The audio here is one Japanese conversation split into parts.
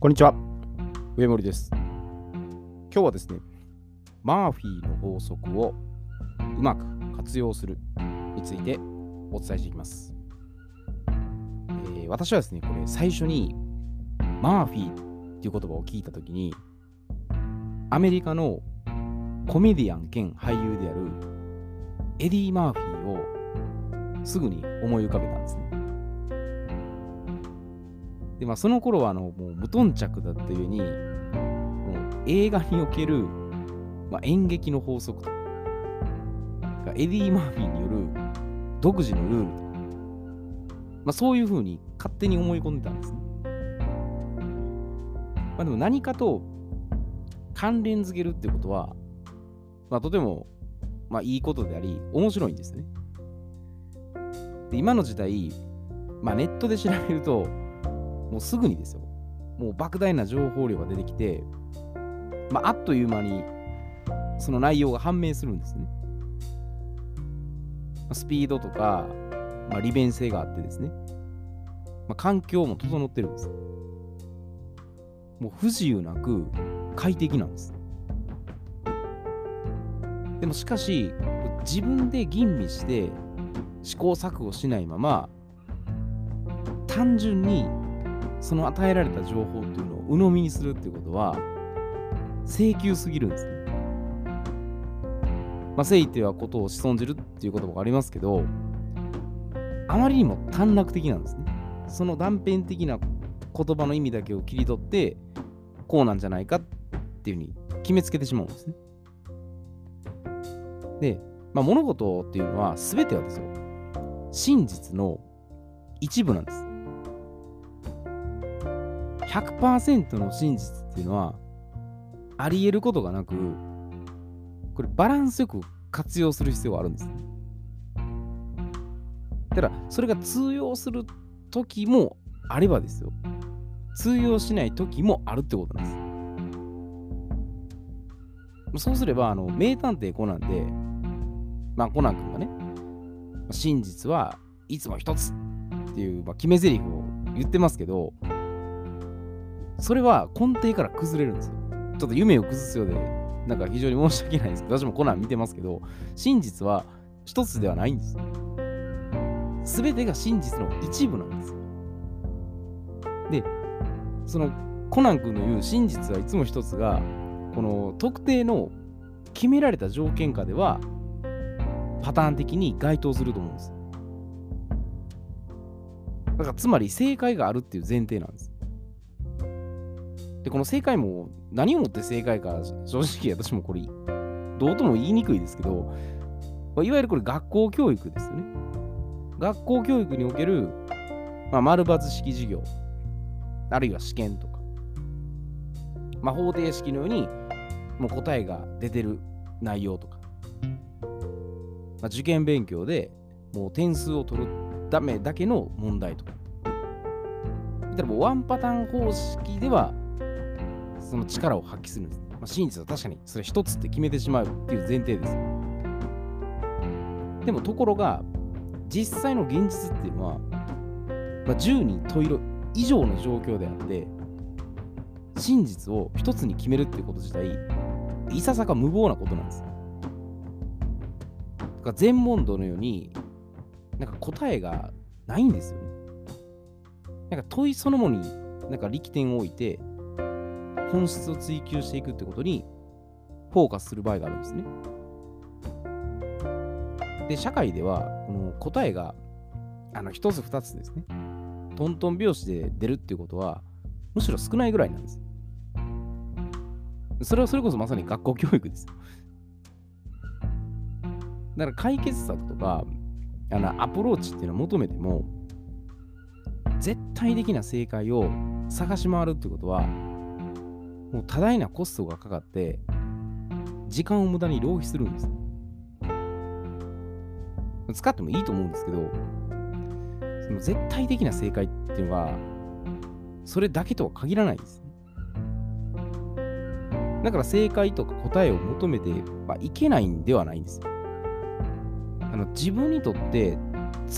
こんにちは。上森です。今日はですね、マーフィーの法則をうまく活用するについてお伝えしていきます。えー私はですね、これ最初にマーフィーっていう言葉を聞いたときに、アメリカのコメディアン兼俳優であるエディ・マーフィーをすぐに思い浮かべたんですね。で、まあ、その頃はあのもう無頓着だったゆえに、もう映画における、まあ、演劇の法則とか、エディ・マーフィーによる独自のルールとか、まあ、そういうふうに勝手に思い込んでたんですね。まあ、でも何かと関連づけるってことは、まあ、とても、まあ、いいことであり、面白いんですね。で今の時代、まあ、ネットで調べると、もうすぐにですよ。もう莫大な情報量が出てきて、まあ、あっという間にその内容が判明するんですね。まあスピードとか、まあ、利便性があってですね。まあ、環境も整ってるんです。もう不自由なく快適なんです。でもしかし、自分で吟味して試行錯誤しないまま、単純にその与えられた情報っていうのを鵜呑みにするっていうことは請求すぎるんですね。まあ、誠意ってはことを仕損じるっていう言葉がありますけど、あまりにも短絡的なんですね。その断片的な言葉の意味だけを切り取って、こうなんじゃないかっていうふうに決めつけてしまうんですね。で、まあ、物事っていうのは全てはですよ、真実の一部なんです。100%の真実っていうのはあり得ることがなく、これバランスよく活用する必要があるんです。ただ、それが通用する時もあればですよ。通用しない時もあるってことなんです。そうすれば、あの、名探偵コナンで、まあ、コナン君がね、真実はいつも一つっていう、まあ、決め台詞を言ってますけど、それは根底から崩れるんですよ。ちょっと夢を崩すようで、なんか非常に申し訳ないんですけど、私もコナン見てますけど、真実は一つではないんですよ。すべてが真実の一部なんですよ。で、そのコナン君の言う真実はいつも一つが、この特定の決められた条件下では、パターン的に該当すると思うんです。だからつまり正解があるっていう前提なんです。で、この正解も何をもって正解か、正直私もこれ、どうとも言いにくいですけど、まあいわゆるこれ学校教育ですよね。学校教育における、まあ、丸抜式授業、あるいは試験とか、まあ、方程式のように、もう答えが出てる内容とか、まあ、受験勉強でもう点数を取るためだけの問題とか。だからワンパターン方式ではその力を発揮するんです。まあ、真実は確かにそれ一つって決めてしまうっていう前提です。でもところが実際の現実っていうのは、まあ、10人十色以上の状況であって真実を一つに決めるっていうこと自体いささか無謀なことなんです。だから全問答のようになんか答えがないんですよね。なんか問いそのものになんか力点を置いて本質を追求していくってことにフォーカスする場合があるんですね。で、社会ではこの答えがあの一つ二つですね。トントン拍子で出るっていうことはむしろ少ないぐらいなんです。それはそれこそまさに学校教育ですよ。だから解決策とかあのアプローチっていうのを求めても絶対的な正解を探し回るってことはもう多大なコストがかかって時間を無駄に浪費するんです。使ってもいいと思うんですけどその絶対的な正解っていうのはそれだけとは限らないです。だから正解とか答えを求めてはいけないんではないんです。あの自分にとって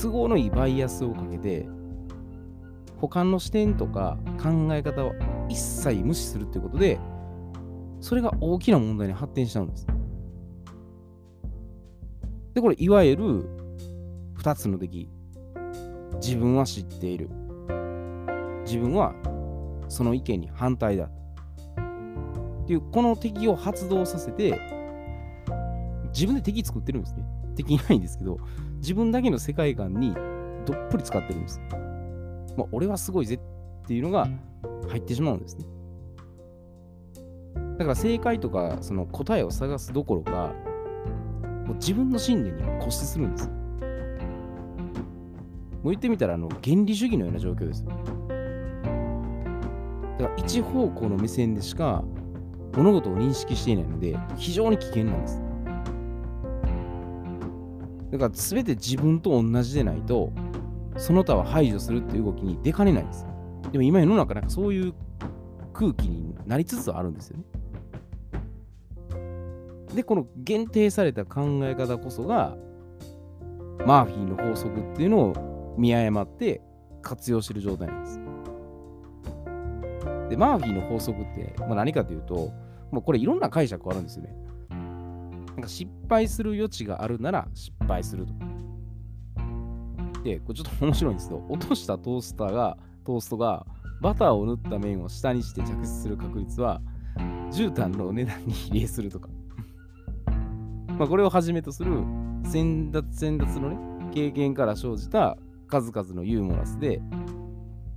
都合のいいバイアスをかけて、他の視点とか考え方一切無視するっていうことで、それが大きな問題に発展しちゃうんです。で、これ、いわゆる2つの敵。自分は知っている。自分はその意見に反対だ。っていう、この敵を発動させて、自分で敵作ってるんですね。敵いないんですけど、自分だけの世界観にどっぷり使ってるんです。まあ、俺はすごいぜっていうのが入ってしまうんですね。だから正解とかその答えを探すどころか、もう自分の信念に固執するんです。もう言ってみたらあの原理主義のような状況です。だから一方向の目線でしか物事を認識していないので非常に危険なんです。だから全て自分と同じでないとその他は排除するっていう動きに出かねないんです。でも今世の中なんかそういう空気になりつつあるんですよね。で、この限定された考え方こそが、マーフィーの法則っていうのを見誤って活用してる状態なんです。で、マーフィーの法則って、まあ、何かというと、もうこれいろんな解釈あるんですよね。なんか失敗する余地があるなら失敗すると。で、これちょっと面白いんですけど、落としたトースターが、トーストがバターを塗った面を下にして着地する確率は、絨毯の値段に比例するとか。まあ、これをはじめとする先達先達のね、経験から生じた数々のユーモラスで、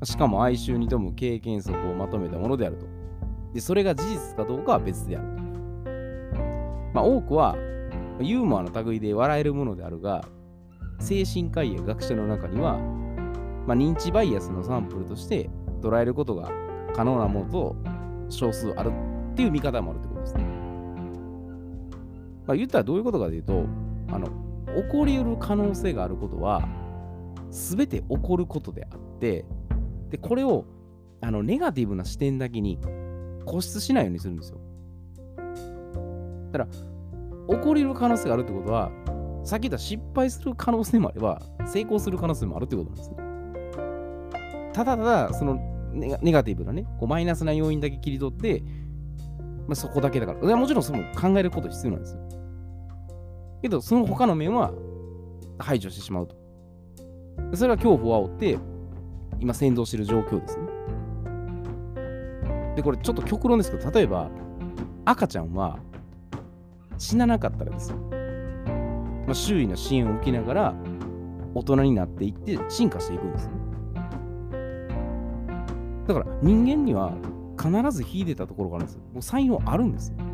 しかも哀愁に富む経験則をまとめたものであると。で、それが事実かどうかは別であると。まあ、多くは、ユーモアの類で笑えるものであるが、精神科医や学者の中には、まあ、認知バイアスのサンプルとして捉えることが可能なものと少数あるっていう見方もあるってことですね。まあ、言ったらどういうことかというと、あの、起こりうる可能性があることは、すべて起こることであって、で、これを、あの、ネガティブな視点だけに固執しないようにするんですよ。だから、起こりうる可能性があるってことは、さっき言った失敗する可能性もあれば、成功する可能性もあるってことなんですね。ただただ、そのネガティブなね、こうマイナスな要因だけ切り取って、まあ、そこだけだから。もちろんその考えること必要なんですよ。けど、その他の面は排除してしまうと。それは恐怖を煽って、今先導している状況ですね。で、これちょっと極論ですけど、例えば、赤ちゃんは死ななかったらですよ。まあ、周囲の支援を受けながら大人になっていって進化していくんですね。だから人間には必ず秀でたところがあるんですよ。もう才能あるんですよ。だか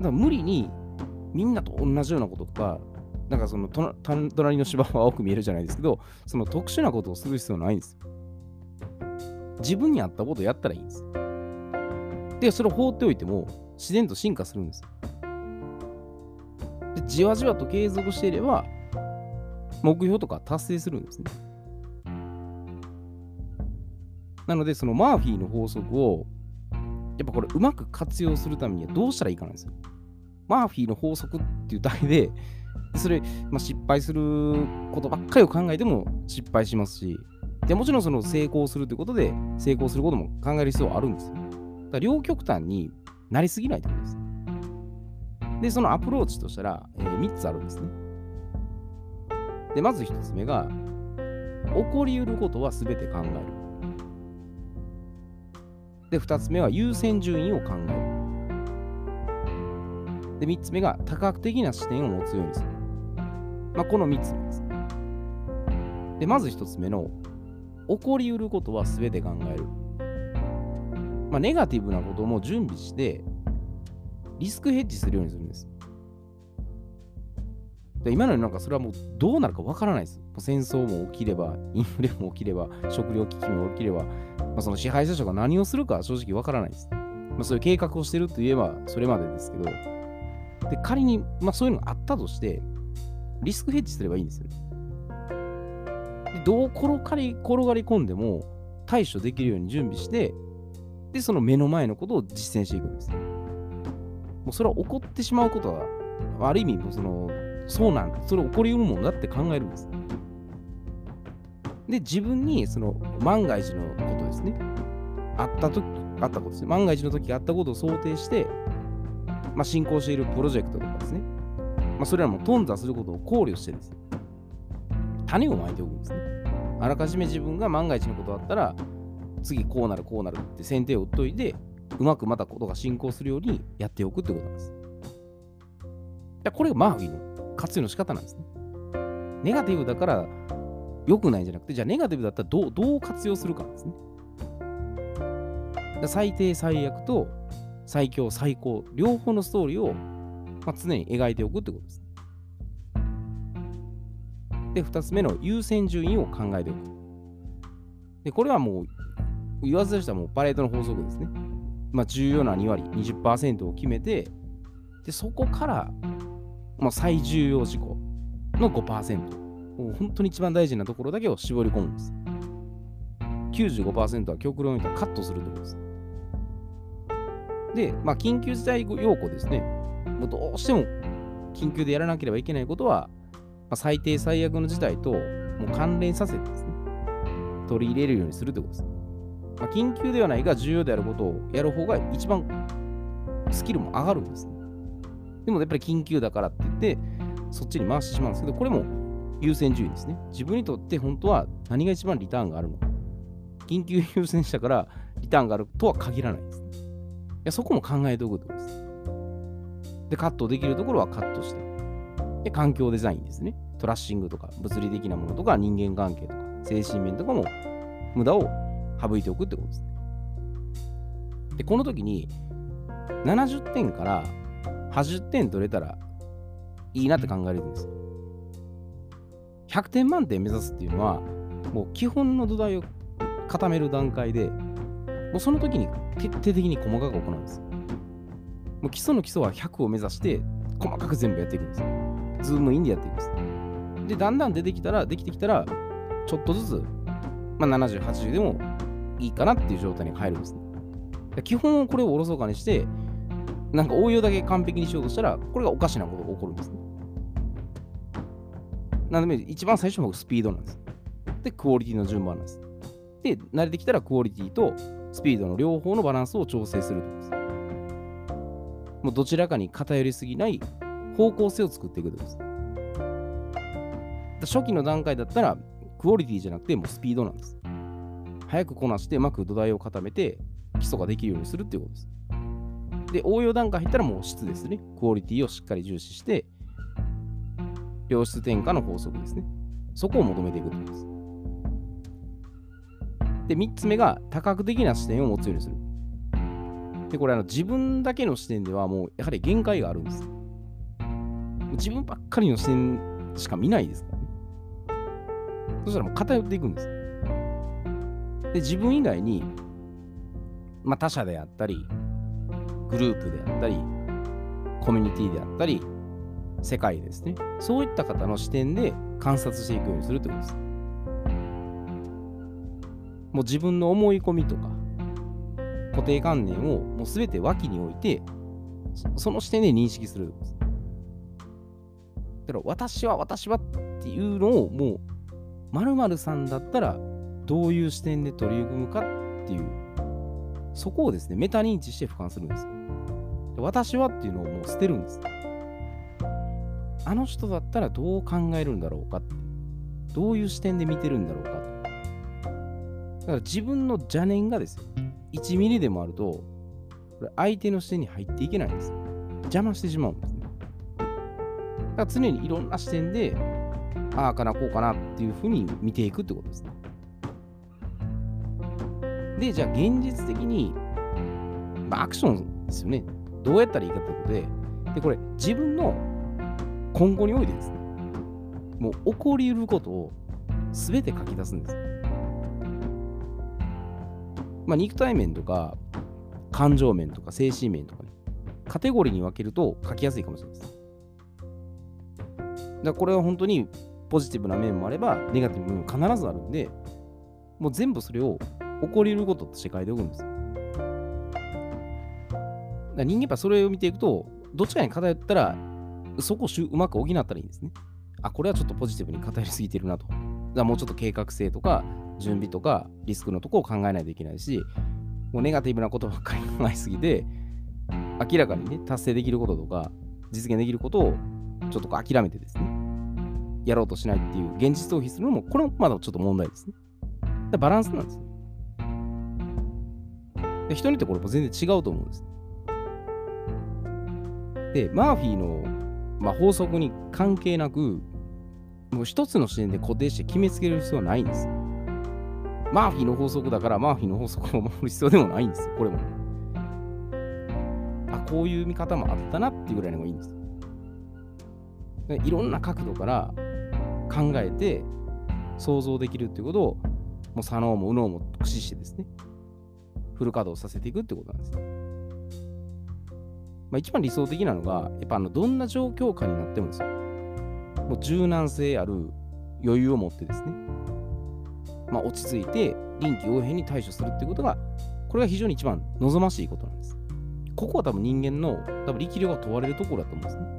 ら無理にみんなと同じようなこととか、なんかその隣の芝は青く見えるじゃないですけど、その特殊なことをする必要ないんですよ。自分に合ったことをやったらいいんです。で、それを放っておいても自然と進化するんです。で、じわじわと継続していれば、目標とか達成するんですね。なので、そのマーフィーの法則を、やっぱこれうまく活用するためにはどうしたらいいかなんですよ。マーフィーの法則っていうだけで、それ、まあ、失敗することばっかりを考えても失敗しますし、でもちろんその成功するということで、成功することも考える必要はあるんですよ。だから両極端になりすぎないということです。で、そのアプローチとしたら、えー、3つあるんですね。で、まず1つ目が、起こりうることは全て考える。で、2つ目は優先順位を考える。で、3つ目が多角的な視点を持つようにする。まあ、この3つです。で、まず1つ目の、起こりうることは全て考える。まあ、ネガティブなことも準備して、リスクヘッジするようにするんです。で今のようになんかそれはもうどうなるかわからないです。もう戦争も起きれば、インフレも起きれば、食料危機も起きれば、まあ、その支配者が何をするか正直わからないです。まあ、そういう計画をしてるといえばそれまでですけど、で仮に、まあ、そういうのがあったとして、リスクヘッジすればいいんですよね。でどう転がり転がり込んでも対処できるように準備して、で、その目の前のことを実践していくんです。もうそれは起こってしまうことは、ある意味、もうその、そうなんそれ起こりうるもんだって考えるんです。で、自分にその万が一のことですね。あったときあったことですね。万が一の時があったことを想定して、まあ、進行しているプロジェクトとかですね。まあ、それらも頓挫することを考慮してですね、種をまいておくんですね。あらかじめ自分が万が一のことがあったら、次こうなるこうなるって先手を打っといて、うまくまたことが進行するようにやっておくってことなんです。これがマーフィーの活用の仕方なんですね。ネガティブだから良くないんじゃなくて、じゃあネガティブだったらどうどう活用するかですね。最低最悪と最強最高、両方のストーリーを、まあ、常に描いておくってことです。で、2つ目の優先順位を考えておく。で、これはもう言わずとしたらもうパレードの法則ですね。まあ、重要な2割、20%を決めて、で、そこから、まあ、最重要事項の5%。もう本当に一番大事なところだけを絞り込むんです。95%は極論にカットするところです。で、まあ、緊急事態要項ですね。もうどうしても緊急でやらなければいけないことは、まあ、最低最悪の事態ともう関連させてですね、取り入れるようにするということです。まあ、緊急ではないが重要であることをやる方が一番スキルも上がるんですね。でもやっぱり緊急だからって言って、そっちに回してしまうんですけど、これも優先順位ですね。自分にとって本当は何が一番リターンがあるのか。緊急優先したからリターンがあるとは限らないです、ね。いやそこも考えておくとです。で、カットできるところはカットして。で、環境デザインですね。トラッシングとか、物理的なものとか、人間関係とか、精神面とかも無駄を省いておくってことですね。で、この時に70点から80点取れたらいいなって考えるんですよ。100点満点目指すっていうのは、もう基本の土台を固める段階で、もうその時に徹底的に細かく行うんです。もう基礎の基礎は100を目指して、細かく全部やっていくんです。ズームインでやっていくんです。で、だんだん出てきたら、できてきたら、ちょっとずつ、まあ、70、80でもいいかなっていう状態に入るんです、ね。基本これをおろそかにして、なんか応用だけ完璧にしようとしたら、これがおかしなことが起こるんですね。なので、一番最初のスピードなんです。で、クオリティの順番なんです。で、慣れてきたらクオリティとスピードの両方のバランスを調整するとです。もうどちらかに偏りすぎない方向性を作っていくとです。初期の段階だったら、クオリティじゃなくてもうスピードなんです。早くこなしてうまく土台を固めて基礎ができるようにするっていうことです。で、応用段階入ったらもう質ですね。クオリティをしっかり重視して、良質転化の法則ですね。そこを求めていくということです。で、3つ目が多角的な視点を持つようにする。で、これあの自分だけの視点ではもうやはり限界があるんです。自分ばっかりの視点しか見ないですからね。そしたらもう偏っていくんです。で、自分以外に、まあ、他者であったり、グループであったり、コミュニティであったり、世界ですね。そういった方の視点で観察していくようにするということです。もう自分の思い込みとか固定観念をもう全て脇に置いてその視点で認識するです。だから私は私はっていうのをもう〇〇さんだったらどういう視点で取り組むかっていうそこをですねメタ認知して俯瞰するんです。私はっていうのをもう捨てるんです。あの人だったらどう考えるんだろうかってどういう視点で見てるんだろうかだから自分の邪念がですよ、1ミリでもあると、これ相手の視点に入っていけないんです。邪魔してしまうんですね。だから常にいろんな視点で、ああかな、こうかなっていうふうに見ていくってことですね。で、じゃあ現実的に、まあ、アクションですよね。どうやったらいいかってことで、で、これ自分の今後においてですね、もう起こりうることを全て書き出すんです。まあ、肉体面とか、感情面とか、精神面とかね、カテゴリーに分けると書きやすいかもしれないです。だからこれは本当にポジティブな面もあれば、ネガティブな面も必ずあるんで、もう全部それを起こりうることとして書いておくんですよ。だ人間やっぱそれを見ていくと、どっちかに偏ったらそこをうまく補ったらいいんですね。あ、これはちょっとポジティブに偏りすぎてるなと。じゃあもうちょっと計画性とか準備とかリスクのとこを考えないといけないし、もうネガティブなことばっかり考えすぎて、明らかにね、達成できることとか、実現できることをちょっと諦めてですね、やろうとしないっていう現実逃避するのも、これもまだちょっと問題ですね。バランスなんですよ。で人によってこれも全然違うと思うんです。で、マーフィーの、まあ、法則に関係なく、もう一つの視点で固定して決めつける必要はないんです。マーフィーの法則だからマーフィーの法則を守る必要でもないんですよ、これも。あ、こういう見方もあったなっていうぐらいのがいいんです。でいろんな角度から考えて想像できるっていうことを、もう左脳も右脳も駆使してですね、フル稼働させていくってことなんです。まあ、一番理想的なのが、やっぱあのどんな状況下になってもですよ、もう柔軟性ある余裕を持ってですね、まあ、落ち着いて臨機応変に対処するってことが、これが非常に一番望ましいことなんです。ここは多分人間の多分力量が問われるところだと思うんですね。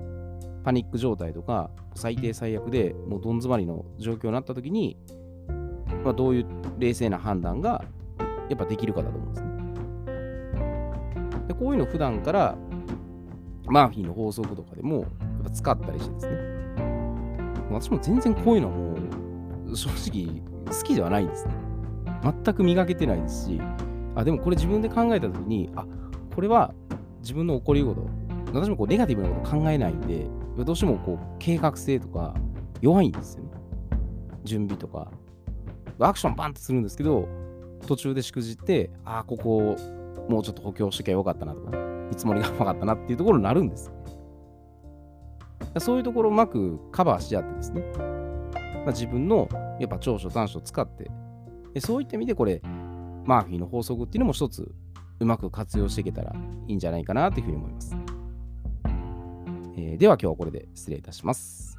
パニック状態とか、最低最悪でもうどん詰まりの状況になった時に、まあ、どういう冷静な判断がやっぱできるかだと思うんですね。こういうの普段からマーフィーの法則とかでもやっぱ使ったりしてですね。私も全然こういうのはもう正直好きではないんですね。全く磨けてないですし、あ、でもこれ自分で考えたときに、あ、これは自分の起こりうこと、私もこうネガティブなこと考えないんで、どうしてもこう計画性とか弱いんですよね。準備とか。アクションバンとするんですけど、途中でしくじって、ああ、ここもうちょっと補強しときゃよかったなとか、見積もりが甘かったなっていうところになるんです。そういうところをうまくカバーし合ってですね、まあ、自分のやっぱ長所短所を使って、でそういった意味でこれ、マーフィーの法則っていうのも一つうまく活用していけたらいいんじゃないかなというふうに思います。えー、では今日はこれで失礼いたします。